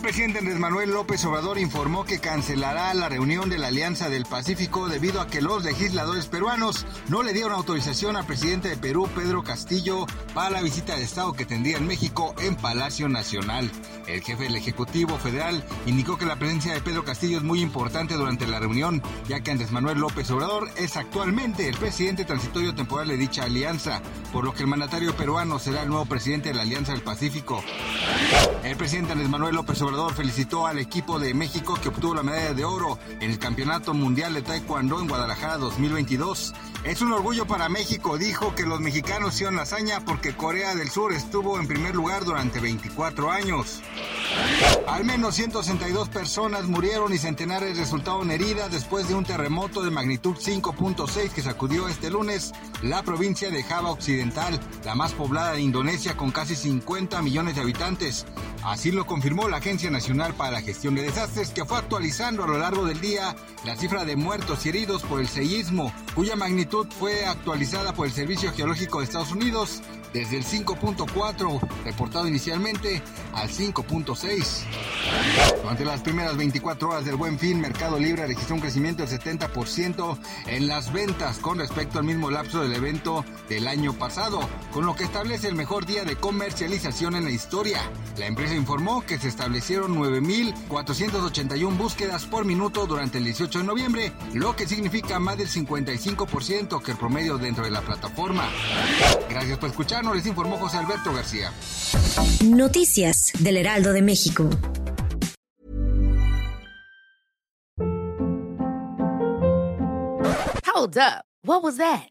El presidente Andrés Manuel López Obrador informó que cancelará la reunión de la Alianza del Pacífico debido a que los legisladores peruanos no le dieron autorización al presidente de Perú, Pedro Castillo, para la visita de Estado que tendría en México en Palacio Nacional. El jefe del Ejecutivo Federal indicó que la presencia de Pedro Castillo es muy importante durante la reunión, ya que Andrés Manuel López Obrador es actualmente el presidente transitorio temporal de dicha alianza, por lo que el mandatario peruano será el nuevo presidente de la Alianza del Pacífico. El presidente Andrés Manuel López Obrador felicitó al equipo de México que obtuvo la medalla de oro en el Campeonato Mundial de Taekwondo en Guadalajara 2022. Es un orgullo para México, dijo que los mexicanos hicieron la hazaña porque Corea del Sur estuvo en primer lugar durante 24 años. Al menos 162 personas murieron y centenares resultaron heridas después de un terremoto de magnitud 5.6 que sacudió este lunes la provincia de Java Occidental, la más poblada de Indonesia con casi 50 millones de habitantes. Así lo confirmó la Agencia Nacional para la Gestión de Desastres, que fue actualizando a lo largo del día la cifra de muertos y heridos por el seísmo, cuya magnitud fue actualizada por el Servicio Geológico de Estados Unidos desde el 5.4 reportado inicialmente al 5.6. Durante las primeras 24 horas del buen fin, Mercado Libre registró un crecimiento del 70% en las ventas con respecto al mismo lapso del evento del año pasado, con lo que establece el mejor día de comercialización en la historia. La empresa informó que se establecieron 9.481 búsquedas por minuto durante el 18 de noviembre, lo que significa más del 55% que el promedio dentro de la plataforma. Gracias por escucharnos, les informó José Alberto García. Noticias del Heraldo de México. Hold up. What was that?